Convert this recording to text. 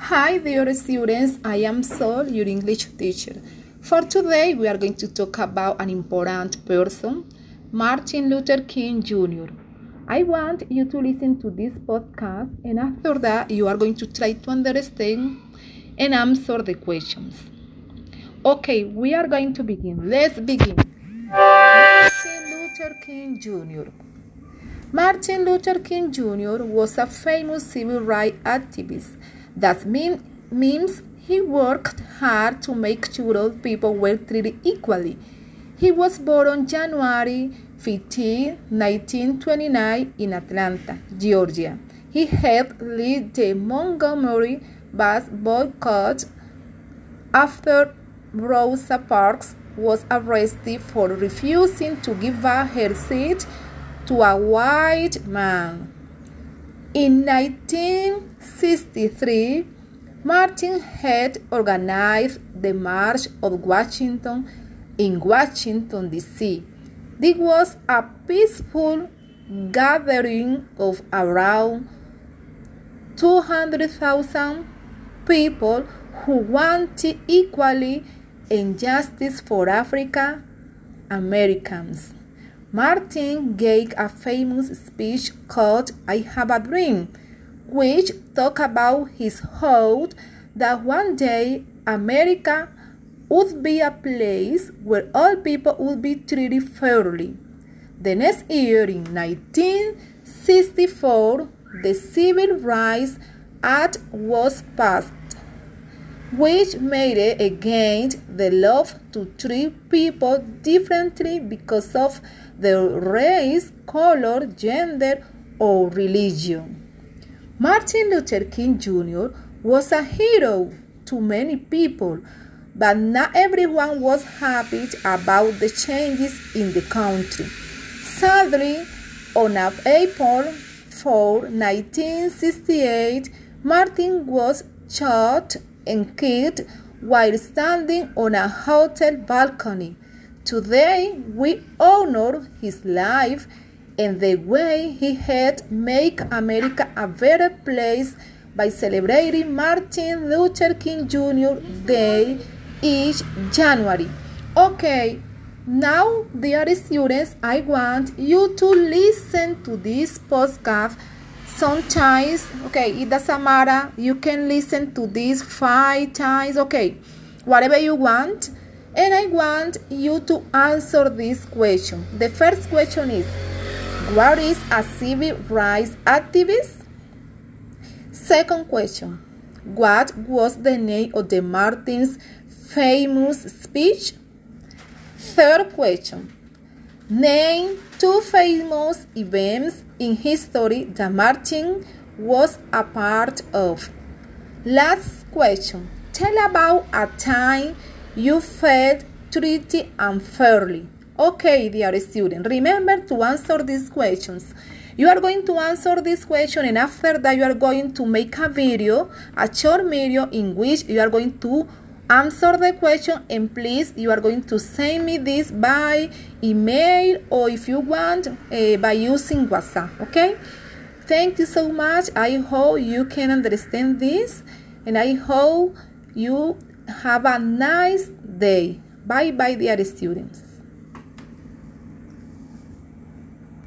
Hi, dear students. I am Sol, your English teacher. For today, we are going to talk about an important person, Martin Luther King Jr. I want you to listen to this podcast, and after that, you are going to try to understand and answer the questions. Okay, we are going to begin. Let's begin. Martin Luther King Jr. Martin Luther King Jr. was a famous civil rights activist. That mean, means he worked hard to make sure people were treated equally. He was born on January 15, 1929 in Atlanta, Georgia. He helped lead the Montgomery bus boycott after Rosa Parks was arrested for refusing to give up her seat to a white man. In 1963, Martin had organized the March of Washington in Washington, D.C. This was a peaceful gathering of around 200,000 people who wanted equality and justice for African Americans. Martin gave a famous speech called I Have a Dream, which talked about his hope that one day America would be a place where all people would be treated fairly. The next year, in 1964, the Civil Rights Act was passed, which made it against the law to treat people differently because of their race, color, gender, or religion. Martin Luther King Jr. was a hero to many people, but not everyone was happy about the changes in the country. Sadly, on April 4, 1968, Martin was shot and killed while standing on a hotel balcony. Today, we honor his life and the way he had make America a better place by celebrating Martin Luther King Jr. Day each January. Okay, now, dear students, I want you to listen to this podcast sometimes. Okay, it doesn't matter. You can listen to this five times. Okay, whatever you want and I want you to answer this question. The first question is What is a civil rights activist? Second question What was the name of the Martin's famous speech? Third question Name two famous events in history that Martin was a part of. Last question Tell about a time you felt treated unfairly. Okay, dear student, remember to answer these questions. You are going to answer this question, and after that, you are going to make a video, a short video in which you are going to answer the question. And please, you are going to send me this by email or if you want, uh, by using WhatsApp. Okay? Thank you so much. I hope you can understand this, and I hope you have a nice day. Bye bye, dear students.